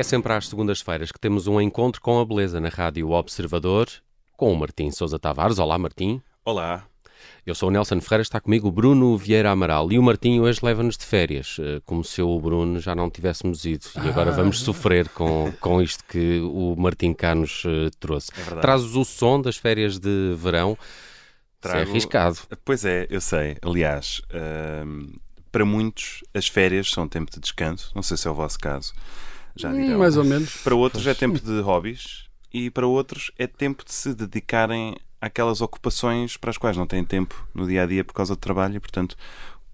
É sempre às segundas-feiras que temos um encontro com a beleza na Rádio Observador com o Martim Sousa Tavares. Olá, Martim. Olá. Eu sou o Nelson Ferreira, está comigo o Bruno Vieira Amaral e o Martim hoje leva-nos de férias, eh, como se eu o Bruno já não tivéssemos ido e agora vamos sofrer com, com isto que o Martim cá nos eh, trouxe. É Trazes o som das férias de verão, Trago... Isso é arriscado. Pois é, eu sei. Aliás, hum, para muitos as férias são tempo de descanso, não sei se é o vosso caso. Já dirão. Hum, mais ou menos. Para outros pois. é tempo de hobbies e para outros é tempo de se dedicarem àquelas ocupações para as quais não têm tempo no dia a dia por causa do trabalho e, portanto,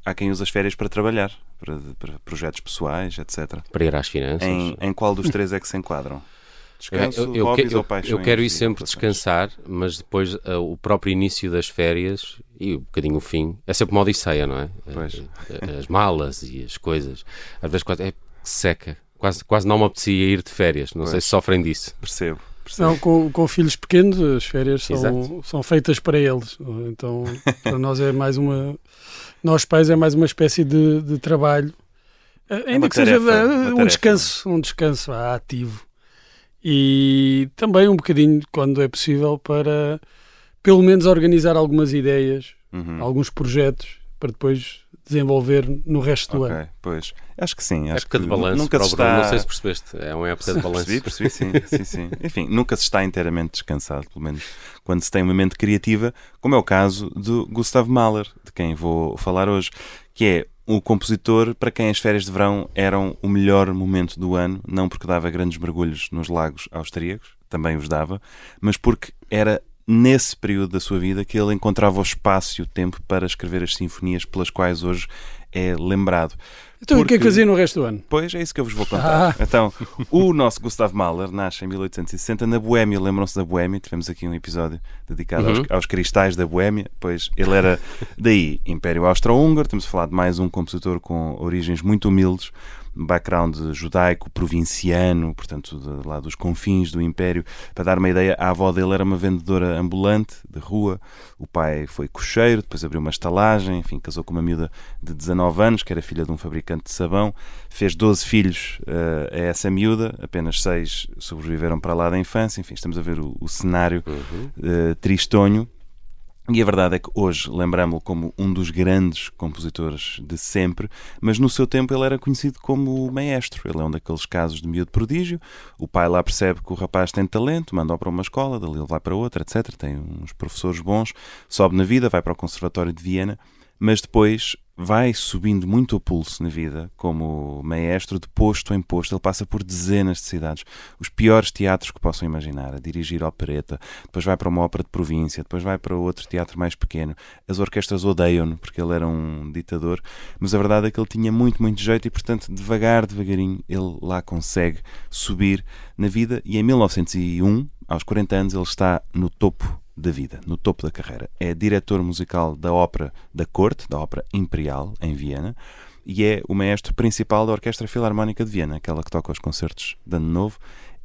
há quem use as férias para trabalhar, para, para projetos pessoais, etc. Para ir às finanças. Em, em qual dos três é que se enquadram? Descanso, eu, eu, eu, eu quero ir sempre descansar, mas depois uh, o próprio início das férias e um bocadinho o fim é sempre uma odisseia, não é? Pois. As, as malas e as coisas. Às vezes quase é seca. Quase, quase não me apetecia ir de férias. Não pois. sei se sofrem disso. Percebo. Percebo. Não, com, com filhos pequenos, as férias são, são feitas para eles. Então, para nós é mais uma. Nós pais é mais uma espécie de, de trabalho. É Ainda que tarefa, seja um descanso, um descanso ativo e também um bocadinho, quando é possível, para pelo menos organizar algumas ideias, uhum. alguns projetos, para depois desenvolver no resto okay, do ano. Pois, acho que sim. Acho época que de balanço nunca se está... não sei se percebeste, é uma época de balanço. Percebi, percebi, sim, sim, sim. Enfim, nunca se está inteiramente descansado, pelo menos quando se tem uma mente criativa, como é o caso do Gustav Mahler, de quem vou falar hoje, que é o compositor para quem as férias de verão eram o melhor momento do ano, não porque dava grandes mergulhos nos lagos austríacos, também os dava, mas porque era nesse período da sua vida que ele encontrava o espaço e o tempo para escrever as sinfonias pelas quais hoje é lembrado. Então, Porque... o que é que fazia no resto do ano? Pois, é isso que eu vos vou contar. Ah. Então, o nosso Gustav Mahler nasce em 1860 na Boémia. Lembram-se da Boémia? Tivemos aqui um episódio dedicado uhum. aos, aos, cristais da Boémia. Pois, ele era daí, Império Austro-Húngaro. Temos a falar de mais um compositor com origens muito humildes background judaico, provinciano, portanto, de, lá dos confins do Império. Para dar uma ideia, a avó dele era uma vendedora ambulante de rua, o pai foi cocheiro, depois abriu uma estalagem, enfim, casou com uma miúda de 19 anos, que era filha de um fabricante de sabão, fez 12 filhos uh, a essa miúda, apenas 6 sobreviveram para lá da infância, enfim, estamos a ver o, o cenário uhum. uh, tristonho e a verdade é que hoje lembramos-lo como um dos grandes compositores de sempre, mas no seu tempo ele era conhecido como maestro. Ele é um daqueles casos de miúdo prodígio. O pai lá percebe que o rapaz tem talento, manda-o para uma escola, dali ele vai para outra, etc. Tem uns professores bons, sobe na vida, vai para o Conservatório de Viena mas depois vai subindo muito o pulso na vida como maestro, de posto em posto. Ele passa por dezenas de cidades, os piores teatros que possam imaginar, a dirigir opereta, depois vai para uma ópera de província, depois vai para outro teatro mais pequeno. As orquestras odeiam-no porque ele era um ditador, mas a verdade é que ele tinha muito, muito jeito e, portanto, devagar, devagarinho, ele lá consegue subir na vida e em 1901, aos 40 anos, ele está no topo da vida, no topo da carreira. É diretor musical da ópera da corte, da ópera imperial, em Viena, e é o maestro principal da Orquestra Filarmónica de Viena, aquela que toca os concertos de Ano Novo.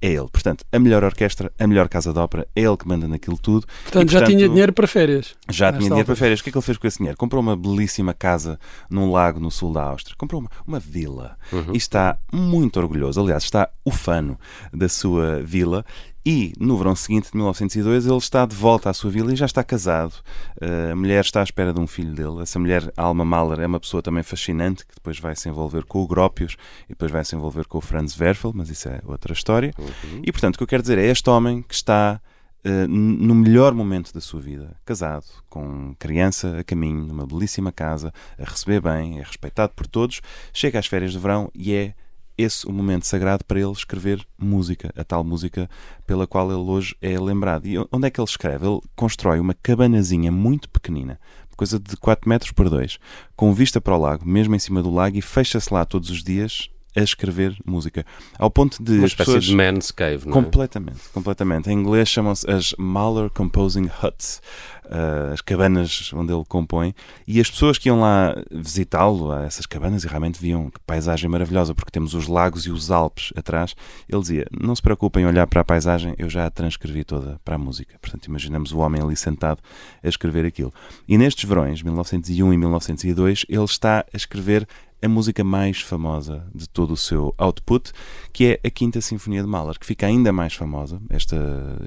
É ele. Portanto, a melhor orquestra, a melhor casa de ópera, é ele que manda naquilo tudo. Portanto, e, já tinha dinheiro para férias. Já tinha dinheiro altura. para férias. O que é que ele fez com esse dinheiro? Comprou uma belíssima casa num lago no sul da Áustria. Comprou uma, uma vila. Uhum. E está muito orgulhoso. Aliás, está ufano da sua vila e no verão seguinte, de 1902, ele está de volta à sua vila e já está casado. Uh, a mulher está à espera de um filho dele. Essa mulher, Alma Mahler, é uma pessoa também fascinante que depois vai se envolver com o Gropius e depois vai se envolver com o Franz Werfel, mas isso é outra história. Uhum. E portanto, o que eu quero dizer é este homem que está uh, no melhor momento da sua vida, casado, com criança a caminho, numa belíssima casa, a receber bem, é respeitado por todos, chega às férias de verão e é esse o momento sagrado para ele escrever música, a tal música pela qual ele hoje é lembrado. E onde é que ele escreve? Ele constrói uma cabanazinha muito pequenina, coisa de 4 metros por 2, com vista para o lago, mesmo em cima do lago, e fecha-se lá todos os dias a escrever música. Ao ponto de. Uma espécie pessoas... de man's cave, não é? Completamente, completamente. Em inglês chamam-se as Mahler Composing Huts, uh, as cabanas onde ele compõe, e as pessoas que iam lá visitá-lo, a essas cabanas, e realmente viam que paisagem maravilhosa, porque temos os lagos e os Alpes atrás. Ele dizia: Não se preocupem em olhar para a paisagem, eu já a transcrevi toda para a música. Portanto, imaginamos o homem ali sentado a escrever aquilo. E nestes verões, 1901 e 1902, ele está a escrever a música mais famosa de todo o seu output, que é a Quinta Sinfonia de Mahler, que fica ainda mais famosa, esta,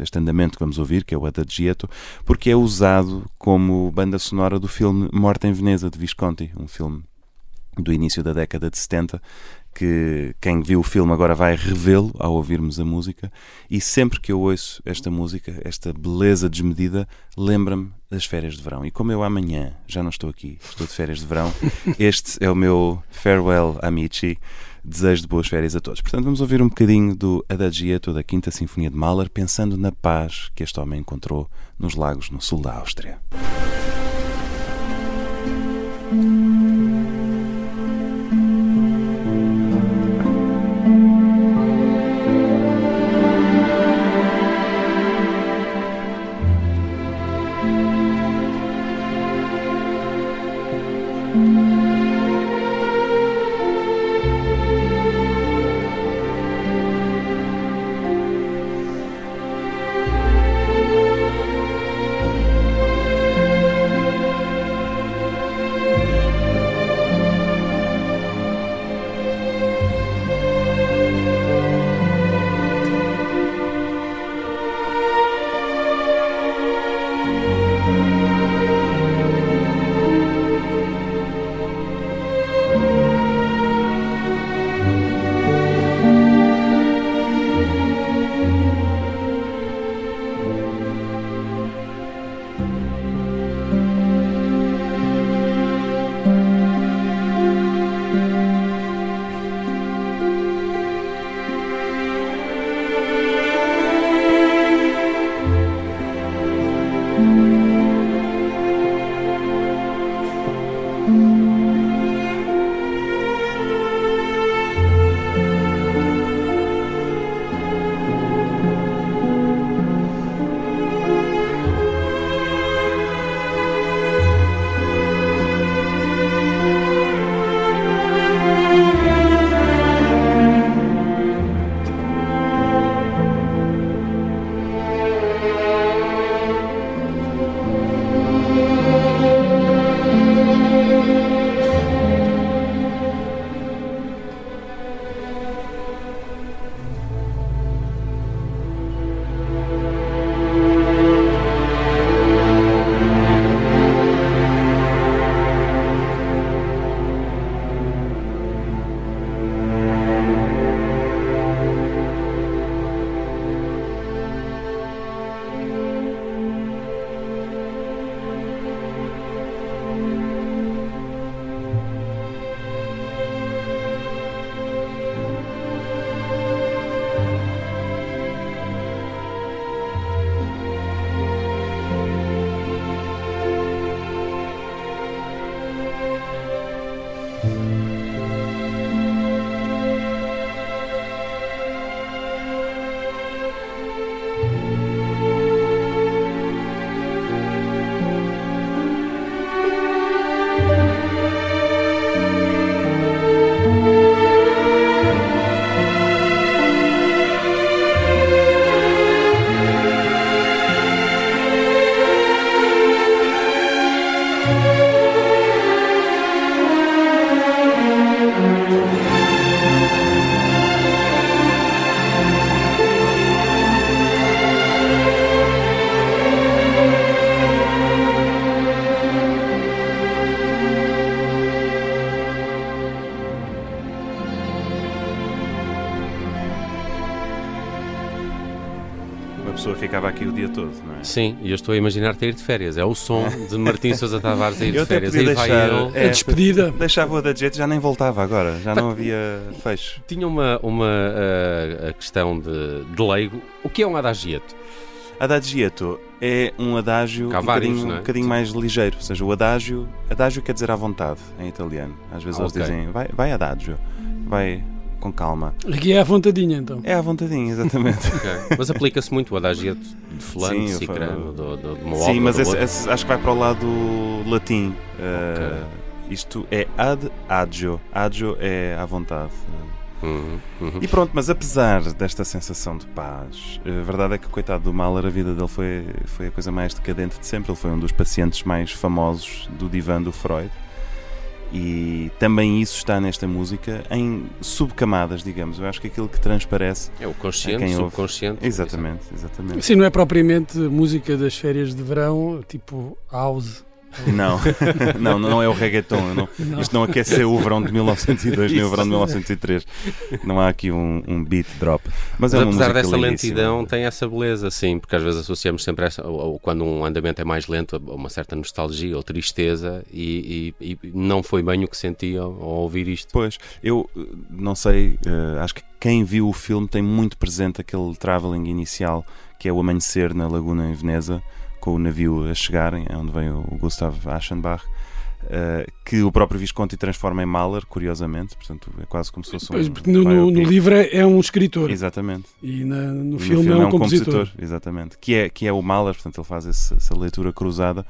este andamento que vamos ouvir, que é o Adagietto, porque é usado como banda sonora do filme Morte em Veneza, de Visconti, um filme do início da década de 70, que quem viu o filme agora vai revê-lo ao ouvirmos a música, e sempre que eu ouço esta música, esta beleza desmedida, lembra-me das férias de verão. E como eu amanhã já não estou aqui, estou de férias de verão, este é o meu farewell amici. Desejo de boas férias a todos. Portanto, vamos ouvir um bocadinho do Adagietto da Quinta Sinfonia de Mahler, pensando na paz que este homem encontrou nos lagos no sul da Áustria. Ficava aqui o dia todo, não é? Sim, e eu estou a imaginar-te a ir de férias. É o som de Martim Sousa Tavares a ir de férias. Aí deixar, vai ele. É, a despedida. Deixava o da jet já nem voltava agora, já não havia fecho. Tinha uma, uma uh, questão de, de leigo. O que é um adagietto? Adagietto é um adágio um bocadinho, é? um bocadinho mais ligeiro, ou seja, o adágio, adágio quer dizer à vontade em italiano. Às vezes ah, eles okay. dizem vai, vai adagio, vai com calma. Aqui é à vontadinha, então. É à vontadinha, exatamente. okay. Mas aplica-se muito o adagiato de fulano, de cicrano, do, do, de uma Sim, mas esse, esse, acho que vai para o lado latim. Uh, Isto é ad agio. Agio é à vontade. Uhum, uhum. E pronto, mas apesar desta sensação de paz, a verdade é que, coitado do Mahler, a vida dele foi, foi a coisa mais decadente de sempre. Ele foi um dos pacientes mais famosos do divã do Freud E também isso está nesta música em subcamadas, digamos. Eu acho que aquilo que transparece é o consciente, o subconsciente. Exatamente, exatamente. Sim, não é propriamente música das férias de verão, tipo house não, não, não é o reggaeton. Não, não. Isto não aqueceu o verão de 1902 nem o verão de 1903. Não há aqui um, um beat drop. Mas, Mas é apesar dessa lentidão, tem essa beleza, sim, porque às vezes associamos sempre essa, ou, ou quando um andamento é mais lento, a uma certa nostalgia ou tristeza, e, e, e, não foi bem o que senti ao, ao ouvir isto. Pois, eu não sei, uh, acho que quem viu o filme tem muito presente aquele travelling inicial que é o amanhecer na Laguna em Veneza com o navio a chegarem, é onde vem o Gustav Aschenbach. Uh, que o próprio Visconti transforma em Mahler, curiosamente, portanto é quase como se fosse pois, um. Porque no, no, no, livro é, é, um escritor. Exatamente. E na, no, no, filme, filme é um, é um compositor. compositor. Exatamente. Que é, que é o Mahler, portanto ele faz esse, essa leitura cruzada,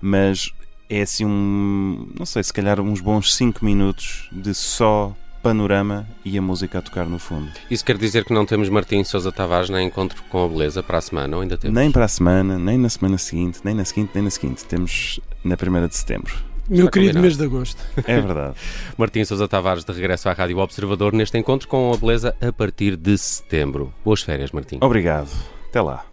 mas é assim um. Não sei, se calhar uns bons 5 minutos de só panorama e a música a tocar no fundo. Isso quer dizer que não temos Martim Sousa Tavares nem Encontro com a Beleza para a semana, ou ainda temos? Nem para a semana, nem na semana seguinte, nem na seguinte, nem na seguinte. Temos na primeira de setembro. Meu Está querido combinado. mês de agosto. É verdade. Martim Sousa Tavares de regresso à Rádio Observador neste encontro com a beleza a partir de setembro. Boas férias, Martim. Obrigado. Até lá.